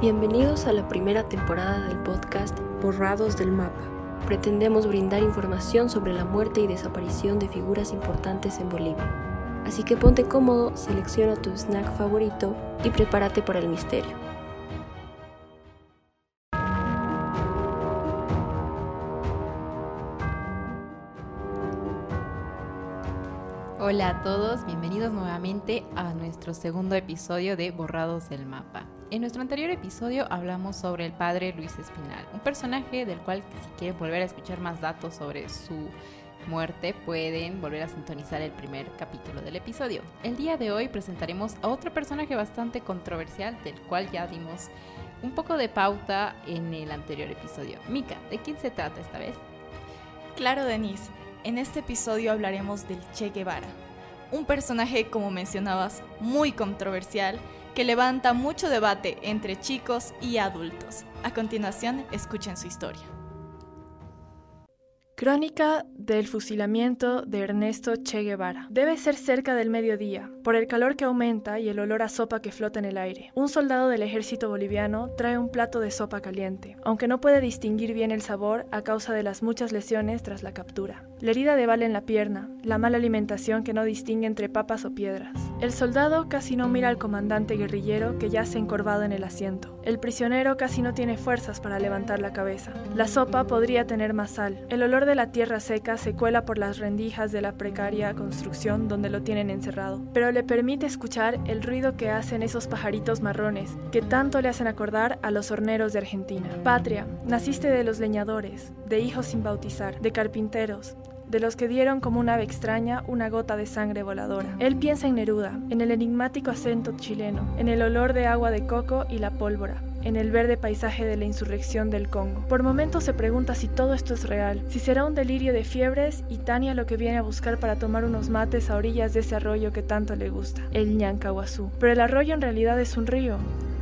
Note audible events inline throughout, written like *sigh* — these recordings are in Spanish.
Bienvenidos a la primera temporada del podcast Borrados del Mapa. Pretendemos brindar información sobre la muerte y desaparición de figuras importantes en Bolivia. Así que ponte cómodo, selecciona tu snack favorito y prepárate para el misterio. Hola a todos, bienvenidos nuevamente a nuestro segundo episodio de Borrados del Mapa. En nuestro anterior episodio hablamos sobre el padre Luis Espinal, un personaje del cual si quieren volver a escuchar más datos sobre su muerte pueden volver a sintonizar el primer capítulo del episodio. El día de hoy presentaremos a otro personaje bastante controversial del cual ya dimos un poco de pauta en el anterior episodio. Mika, ¿de quién se trata esta vez? Claro, Denise. En este episodio hablaremos del Che Guevara, un personaje, como mencionabas, muy controversial que levanta mucho debate entre chicos y adultos. A continuación, escuchen su historia. Crónica del fusilamiento de Ernesto Che Guevara. Debe ser cerca del mediodía, por el calor que aumenta y el olor a sopa que flota en el aire. Un soldado del ejército boliviano trae un plato de sopa caliente, aunque no puede distinguir bien el sabor a causa de las muchas lesiones tras la captura. La herida de bala en la pierna, la mala alimentación que no distingue entre papas o piedras. El soldado casi no mira al comandante guerrillero que yace encorvado en el asiento. El prisionero casi no tiene fuerzas para levantar la cabeza. La sopa podría tener más sal. El olor de la tierra seca se cuela por las rendijas de la precaria construcción donde lo tienen encerrado, pero le permite escuchar el ruido que hacen esos pajaritos marrones que tanto le hacen acordar a los horneros de Argentina. Patria, naciste de los leñadores, de hijos sin bautizar, de carpinteros, de los que dieron como un ave extraña una gota de sangre voladora. Él piensa en Neruda, en el enigmático acento chileno, en el olor de agua de coco y la pólvora, en el verde paisaje de la insurrección del Congo. Por momentos se pregunta si todo esto es real, si será un delirio de fiebres y Tania lo que viene a buscar para tomar unos mates a orillas de ese arroyo que tanto le gusta, el Ñancahuazú. Pero el arroyo en realidad es un río,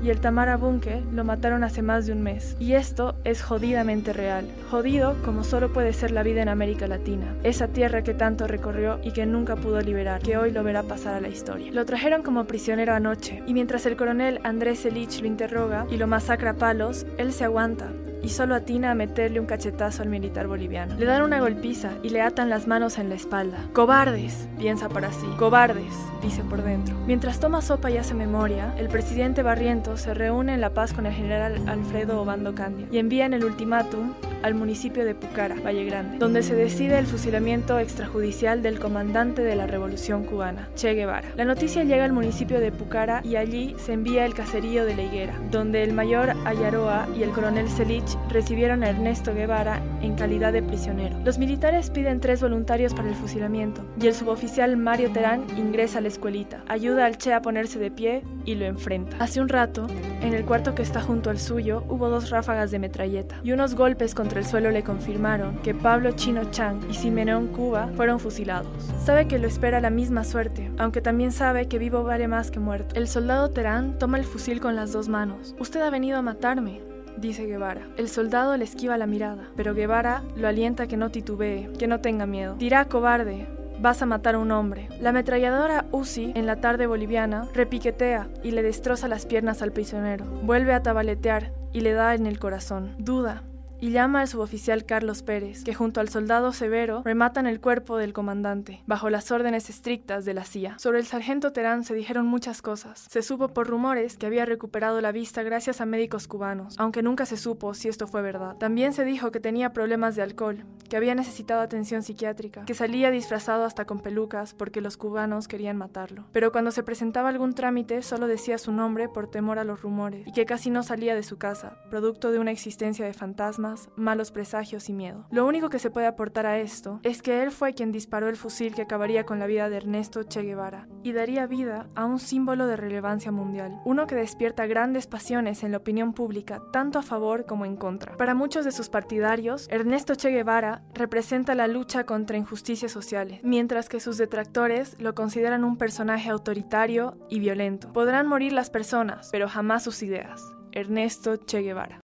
y el Tamara Bunke lo mataron hace más de un mes. Y esto es jodidamente real. Jodido como solo puede ser la vida en América Latina. Esa tierra que tanto recorrió y que nunca pudo liberar, que hoy lo verá pasar a la historia. Lo trajeron como prisionero anoche, y mientras el coronel Andrés Elich lo interroga y lo masacra a palos, él se aguanta, y solo atina a meterle un cachetazo al militar boliviano. Le dan una golpiza y le atan las manos en la espalda. Cobardes, piensa para sí. Cobardes, dice por dentro. Mientras toma sopa y hace memoria, el presidente Barrientos se reúne en La Paz con el general Alfredo Obando Candia y envían el ultimátum al municipio de Pucara, Valle Grande, donde se decide el fusilamiento extrajudicial del comandante de la Revolución cubana, Che Guevara. La noticia llega al municipio de Pucara y allí se envía el caserío de la Higuera, donde el mayor Ayaroa y el coronel Celich recibieron a Ernesto Guevara en calidad de prisionero. Los militares piden tres voluntarios para el fusilamiento y el suboficial Mario Terán ingresa a la escuelita, ayuda al Che a ponerse de pie y lo enfrenta. Hace un rato, en el cuarto que está junto al suyo, hubo dos ráfagas de metralleta y unos golpes contra el suelo le confirmaron que Pablo Chino Chang y Simeón Cuba fueron fusilados. Sabe que lo espera la misma suerte, aunque también sabe que vivo vale más que muerto. El soldado Terán toma el fusil con las dos manos. Usted ha venido a matarme, dice Guevara. El soldado le esquiva la mirada, pero Guevara lo alienta a que no titubee, que no tenga miedo. Dirá cobarde, Vas a matar a un hombre. La ametralladora Uzi, en la tarde boliviana, repiquetea y le destroza las piernas al prisionero. Vuelve a tabaletear y le da en el corazón. Duda, y llama al suboficial Carlos Pérez, que junto al soldado Severo rematan el cuerpo del comandante, bajo las órdenes estrictas de la CIA. Sobre el sargento Terán se dijeron muchas cosas. Se supo por rumores que había recuperado la vista gracias a médicos cubanos, aunque nunca se supo si esto fue verdad. También se dijo que tenía problemas de alcohol, que había necesitado atención psiquiátrica, que salía disfrazado hasta con pelucas porque los cubanos querían matarlo. Pero cuando se presentaba algún trámite solo decía su nombre por temor a los rumores y que casi no salía de su casa, producto de una existencia de fantasmas malos presagios y miedo. Lo único que se puede aportar a esto es que él fue quien disparó el fusil que acabaría con la vida de Ernesto Che Guevara y daría vida a un símbolo de relevancia mundial, uno que despierta grandes pasiones en la opinión pública, tanto a favor como en contra. Para muchos de sus partidarios, Ernesto Che Guevara representa la lucha contra injusticias sociales, mientras que sus detractores lo consideran un personaje autoritario y violento. Podrán morir las personas, pero jamás sus ideas. Ernesto Che Guevara.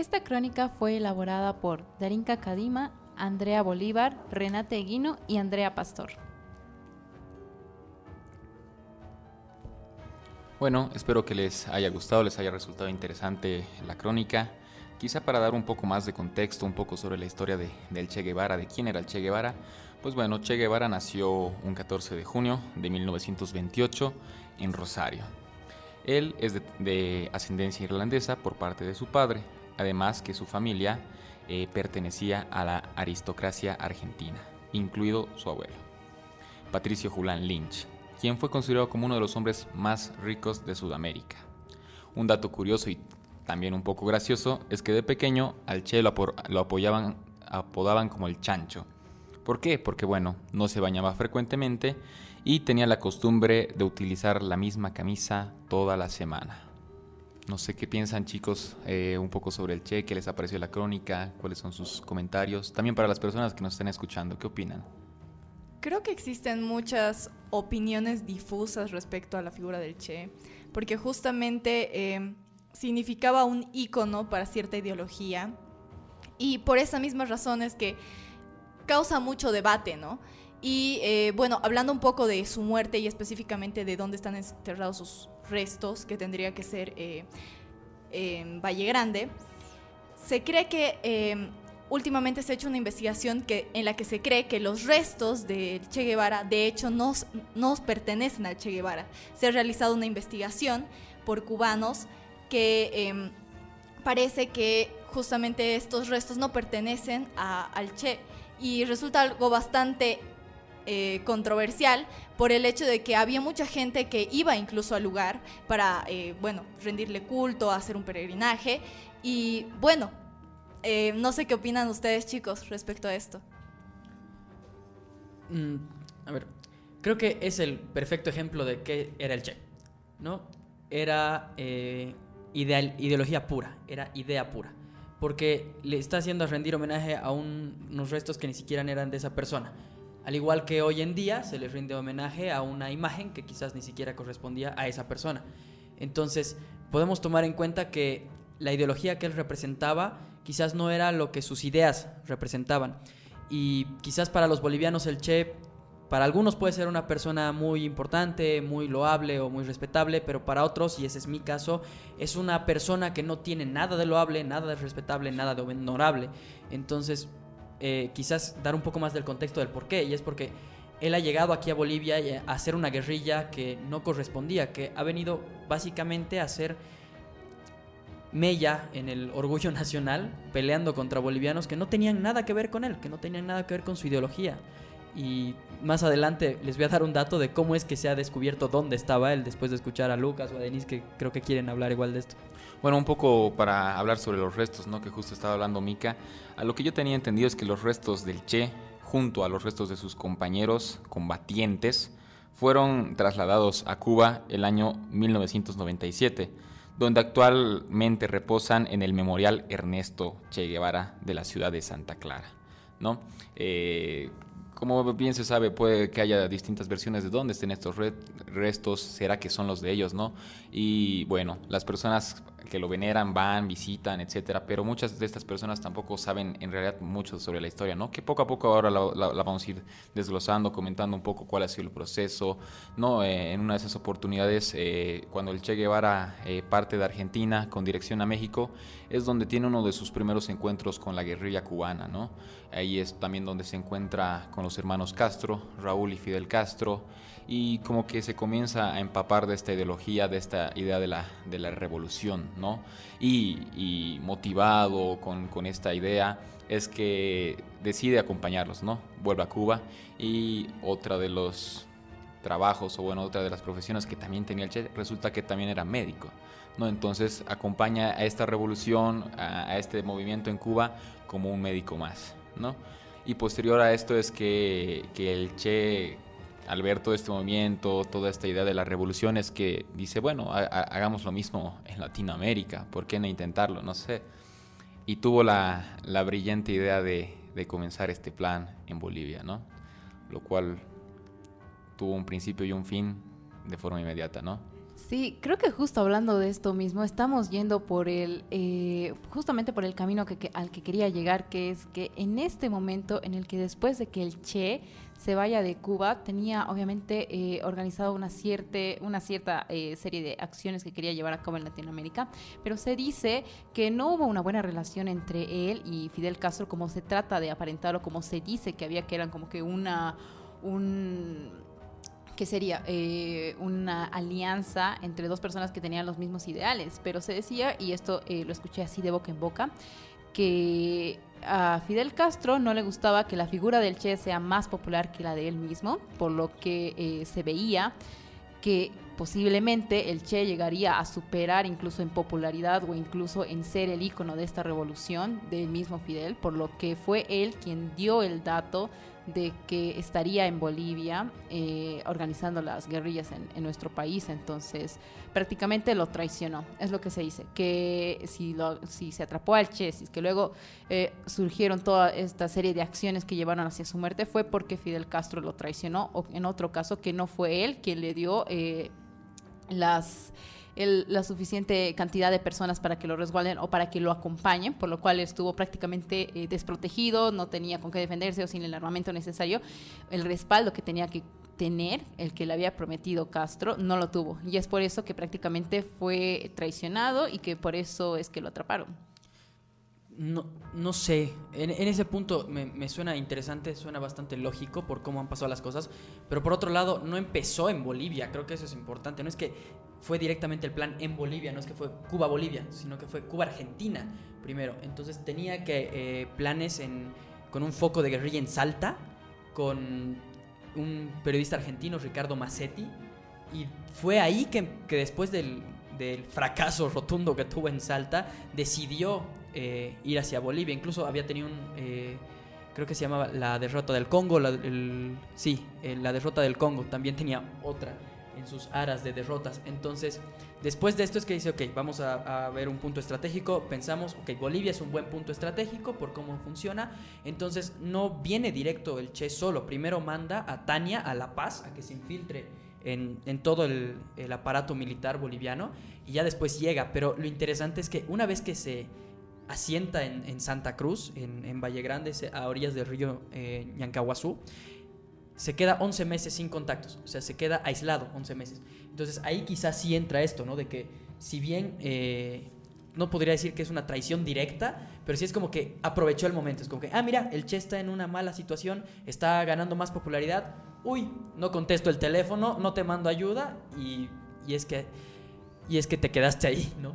Esta crónica fue elaborada por Darinka Kadima, Andrea Bolívar, Renate Eguino y Andrea Pastor. Bueno, espero que les haya gustado, les haya resultado interesante la crónica. Quizá para dar un poco más de contexto, un poco sobre la historia de, del Che Guevara, de quién era el Che Guevara. Pues bueno, Che Guevara nació un 14 de junio de 1928 en Rosario. Él es de, ascendencia irlandesa por parte de su padre, además que su familia eh, pertenecía a la aristocracia argentina, incluido su abuelo, Patricio Julián Lynch, quien fue considerado como uno de los hombres más ricos de Sudamérica. Un dato curioso y también un poco gracioso es que de pequeño al Che lo, apodaban como el chancho. ¿Por qué? Porque bueno, no se bañaba frecuentemente y tenía la costumbre de utilizar la misma camisa toda la semana. No sé qué piensan chicos eh, un poco sobre el Che, qué les apareció la crónica, cuáles son sus comentarios. También para las personas que nos estén escuchando, ¿qué opinan? Creo que existen muchas opiniones difusas respecto a la figura del Che, porque justamente eh, significaba un ícono para cierta ideología y por esas mismas razones que causa mucho debate, ¿no? Y eh, bueno, hablando un poco de su muerte y específicamente de dónde están enterrados sus restos, que tendría que ser eh, en Valle Grande, se cree que eh, últimamente se ha hecho una investigación que, en la que se cree que los restos del Che Guevara de hecho no, no pertenecen al Che Guevara. Se ha realizado una investigación por cubanos que em, parece que justamente estos restos no pertenecen al Che y resulta algo bastante eh, controversial por el hecho de que había mucha gente que iba incluso al lugar para, eh, bueno, rendirle culto, hacer un peregrinaje y bueno, eh, no sé qué opinan ustedes chicos respecto a esto. Mm, a ver, creo que es el perfecto ejemplo de qué era el Che, ¿no? Era ideología pura, era idea pura. Porque le está haciendo rendir homenaje a unos restos que ni siquiera eran de esa persona. Al igual que hoy en día se le rinde homenaje a una imagen que quizás ni siquiera correspondía a esa persona. Entonces, podemos tomar en cuenta que la ideología que él representaba quizás no era lo que sus ideas representaban. Y quizás para los bolivianos el Che para algunos puede ser una persona muy importante, muy loable o muy respetable, pero para otros, y ese es mi caso, es una persona que no tiene nada de loable, nada de respetable, nada de honorable. Entonces, eh, quizás dar un poco más del contexto del por qué, y es porque él ha llegado aquí a Bolivia a hacer una guerrilla que no correspondía, que ha venido básicamente a hacer mella en el orgullo *laughs* nacional, peleando contra bolivianos que no tenían nada que ver con él, que no tenían nada que ver con su ideología. Y más adelante les voy a dar un dato de cómo es que se ha descubierto dónde estaba él después de escuchar a Lucas o a Denise que creo que quieren hablar igual de esto. Bueno, un poco para hablar sobre los restos, ¿no? Que justo estaba hablando Mika. A lo que yo tenía entendido es que los restos del Che, junto a los restos de sus compañeros combatientes, fueron trasladados a Cuba el año 1997, donde actualmente reposan en el Memorial Ernesto Che Guevara de la ciudad de Santa Clara, ¿no? Eh, como bien se sabe, puede que haya distintas versiones de dónde estén estos restos, será que son los de ellos, ¿no? Y bueno, las personas que lo veneran van, visitan, etcétera, pero muchas de estas personas tampoco saben en realidad mucho sobre la historia, ¿no? Que poco a poco ahora la, vamos a ir desglosando, comentando un poco cuál ha sido el proceso, ¿no? Eh, en una de esas oportunidades, eh, cuando el Che Guevara eh, parte de Argentina con dirección a México, es donde tiene uno de sus primeros encuentros con la guerrilla cubana, ¿no? Ahí es también donde se encuentra con los hermanos Castro, Raúl y Fidel Castro, y como que se comienza a empapar de esta ideología, de esta idea de la, de la revolución, ¿no? Y, motivado con, con, esta idea es que decide acompañarlos, ¿no? Vuelve a Cuba y otra de los trabajos o bueno, otra de las profesiones que también tenía el Che, resulta que también era médico. ¿no? Entonces acompaña a esta revolución, a, a este movimiento en Cuba como un médico más. ¿no? Y posterior a esto es que, que el Che, al ver todo este movimiento, toda esta idea de la revolución, es que dice, bueno, hagamos lo mismo en Latinoamérica, ¿por qué no intentarlo? No sé. Y tuvo la, la brillante idea de, de, comenzar este plan en Bolivia, ¿no? Lo cual tuvo un principio y un fin de forma inmediata, ¿no? Sí, creo que justo hablando de esto mismo, estamos yendo por el, eh, justamente por el camino que, al que quería llegar, que es que en este momento en el que después de que el Che se vaya de Cuba, tenía obviamente eh, organizado una, cierta, una cierta eh, serie de acciones que quería llevar a cabo en Latinoamérica, pero se dice que no hubo una buena relación entre él y Fidel Castro, como se trata de aparentarlo, como se dice que había que eran como que una... un que sería eh, una alianza entre dos personas que tenían los mismos ideales, pero se decía, y esto lo escuché así de boca en boca, que a Fidel Castro no le gustaba que la figura del Che sea más popular que la de él mismo, por lo que eh, se veía que posiblemente el Che llegaría a superar incluso en popularidad o incluso en ser el icono de esta revolución del mismo Fidel, por lo que fue él quien dio el dato de que estaría en Bolivia eh, organizando las guerrillas en, nuestro país. Entonces, prácticamente lo traicionó. Es lo que se dice. Que si, lo, si se atrapó al Che, si es que luego eh, surgieron toda esta serie de acciones que llevaron hacia su muerte, fue porque Fidel Castro lo traicionó. O en otro caso, que no fue él quien le dio eh, las la suficiente cantidad de personas para que lo resguarden o para que lo acompañen, por lo cual estuvo prácticamente eh, desprotegido, no tenía con qué defenderse o sin el armamento necesario. El respaldo que tenía que tener, el que le había prometido Castro, no lo tuvo. Y es por eso que prácticamente fue traicionado y que por eso es que lo atraparon. No, no sé, en, ese punto me, suena interesante, suena bastante lógico por cómo han pasado las cosas, pero por otro lado no empezó en Bolivia, creo que eso es importante, no es que fue directamente el plan en Bolivia, no es que fue Cuba-Bolivia, sino que fue Cuba-Argentina primero. Entonces tenía que eh, planes en, con un foco de guerrilla en Salta, con un periodista argentino, Ricardo Massetti, y fue ahí que después del, del, fracaso rotundo que tuvo en Salta, decidió eh, ir hacia Bolivia. Incluso había tenido un... Eh, creo que se llamaba la derrota del Congo, la, el, sí, la derrota del Congo, también tenía otra en sus aras de derrotas. Entonces, después de esto es que dice, ok, vamos a, ver un punto estratégico, pensamos, ok, Bolivia es un buen punto estratégico por cómo funciona, entonces no viene directo el Che solo, primero manda a Tania a La Paz a que se infiltre en, todo el, aparato militar boliviano y ya después llega, pero lo interesante es que una vez que se asienta en, Santa Cruz, en, Valle Grande, a orillas del río eh, se queda 11 meses sin contactos, o sea, se queda aislado 11 meses. Entonces ahí quizás sí entra esto, ¿no? De que si bien eh, no podría decir que es una traición directa, pero sí es como que aprovechó el momento, es como que, ah, mira, el Che está en una mala situación, está ganando más popularidad, uy, no contesto el teléfono, no te mando ayuda y, y es que y es que te quedaste ahí, ¿no?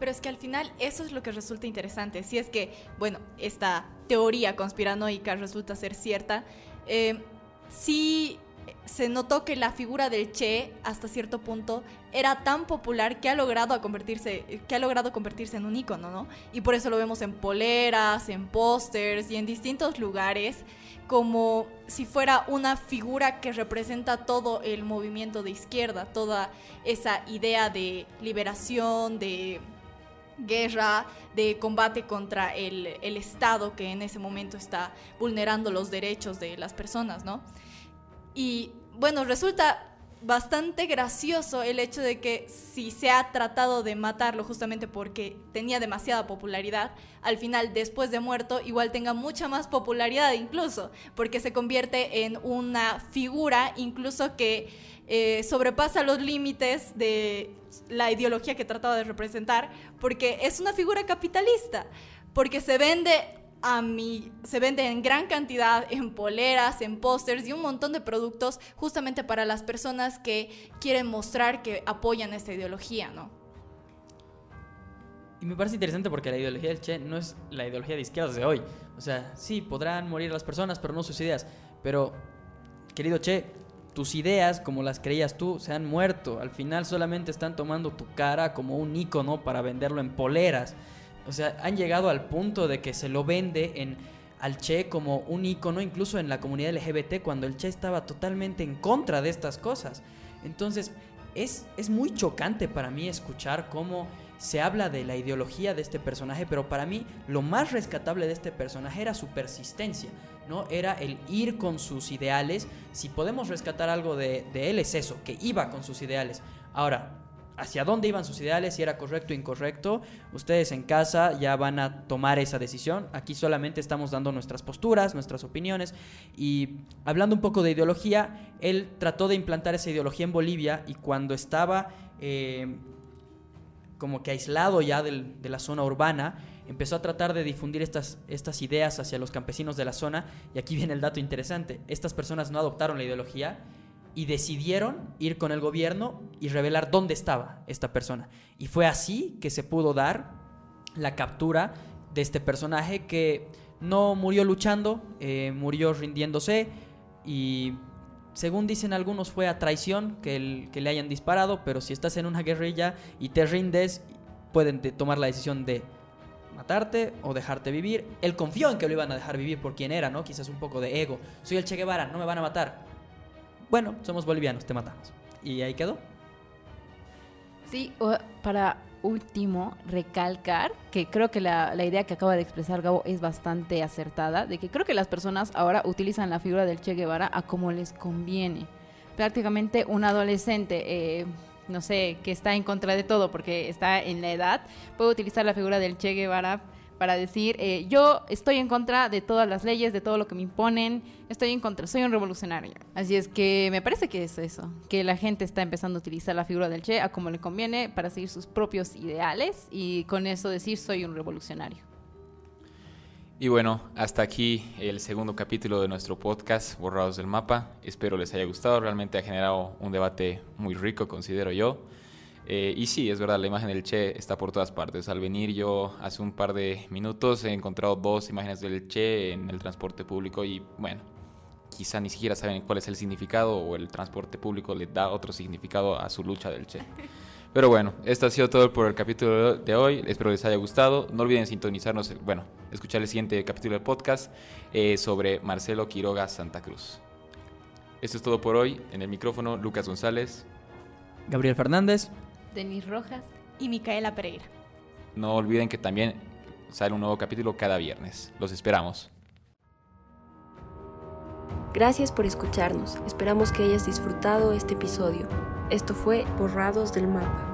Pero es que al final eso es lo que resulta interesante. Si es que, bueno, esta teoría conspiranoica resulta ser cierta, eh, sí se notó que la figura del Che hasta cierto punto era tan popular que ha logrado convertirse que ha logrado convertirse en un icono, ¿no? Y por eso lo vemos en poleras, en pósters y en distintos lugares como si fuera una figura que representa todo el movimiento de izquierda, toda esa idea de liberación, de guerra, de combate contra el, Estado que en ese momento está vulnerando los derechos de las personas, ¿no? Y bueno, resulta bastante gracioso el hecho de que si se ha tratado de matarlo justamente porque tenía demasiada popularidad, al final después de muerto igual tenga mucha más popularidad incluso, porque se convierte en una figura incluso que eh, sobrepasa los límites de la ideología que trataba de representar, porque es una figura capitalista, porque se vende a mí se vende en gran cantidad en poleras, en pósters y un montón de productos justamente para las personas que quieren mostrar que apoyan esta ideología, ¿no? Y me parece interesante porque la ideología del Che no es la ideología de izquierdas de hoy. O sea, sí, podrán morir las personas, pero no sus ideas. Pero, querido Che, tus ideas, como las creías tú, se han muerto. Al final solamente están tomando tu cara como un icono para venderlo en poleras. O sea, han llegado al punto de que se lo vende en al Che como un icono, incluso en la comunidad LGBT, cuando el Che estaba totalmente en contra de estas cosas. Entonces, es, es muy chocante para mí escuchar cómo se habla de la ideología de este personaje, pero para mí lo más rescatable de este personaje era su persistencia. ¿no? Era el ir con sus ideales. Si podemos rescatar algo de, de él es eso, que iba con sus ideales. Ahora, hacia dónde iban sus ideales, si era correcto o incorrecto, ustedes en casa ya van a tomar esa decisión. Aquí solamente estamos dando nuestras posturas, nuestras opiniones. Y hablando un poco de ideología, él trató de implantar esa ideología en Bolivia y cuando estaba eh, como que aislado ya de la zona urbana, empezó a tratar de difundir estas ideas hacia los campesinos de la zona. Y aquí viene el dato interesante. Estas personas no adoptaron la ideología y decidieron ir con el gobierno y revelar dónde estaba esta persona. Y fue así que se pudo dar la captura de este personaje que no murió luchando, eh, murió rindiéndose y según dicen algunos fue a traición que, el- que le hayan disparado, pero si estás en una guerrilla y te rindes, pueden de- tomar la decisión de matarte o dejarte vivir. Él confió en que lo iban a dejar vivir por quien era, ¿no? Quizás un poco de ego. Soy el Che Guevara, no me van a matar. Bueno, somos bolivianos, te matamos. Y ahí quedó. Sí, para último, recalcar que creo que la, la idea que acaba de expresar Gabo es bastante acertada, de que creo que las personas ahora utilizan la figura del Che Guevara a como les conviene. Prácticamente un adolescente, eh, no sé, que está en contra de todo porque está en la edad, puede utilizar la figura del Che Guevara para decir, eh, yo estoy en contra de todas las leyes, de todo lo que me imponen, estoy en contra, soy un revolucionario. Así es que me parece que es eso, que la gente está empezando a utilizar la figura del Che a como le conviene para seguir sus propios ideales y con eso decir soy un revolucionario. Y bueno, hasta aquí el segundo capítulo de nuestro podcast, Borrados del Mapa. Espero les haya gustado, realmente ha generado un debate muy rico, considero yo. Eh, y sí, es verdad, la imagen del Che está por todas partes. Al venir yo hace un par de minutos he encontrado dos imágenes del Che en el transporte público y bueno, quizá ni siquiera saben cuál es el significado o el transporte público le da otro significado a su lucha del Che. Pero bueno, esto ha sido todo por el capítulo de hoy. Espero les haya gustado. No olviden sintonizarnos, bueno, escuchar el siguiente capítulo del podcast eh, sobre Marcelo Quiroga Santa Cruz. Esto es todo por hoy. En el micrófono, Lucas González. Gabriel Fernández. Denis Rojas. Y Micaela Pereira. No olviden que también sale un nuevo capítulo cada viernes. Los esperamos. Gracias por escucharnos. Esperamos que hayas disfrutado este episodio. Esto fue Borrados del Mapa.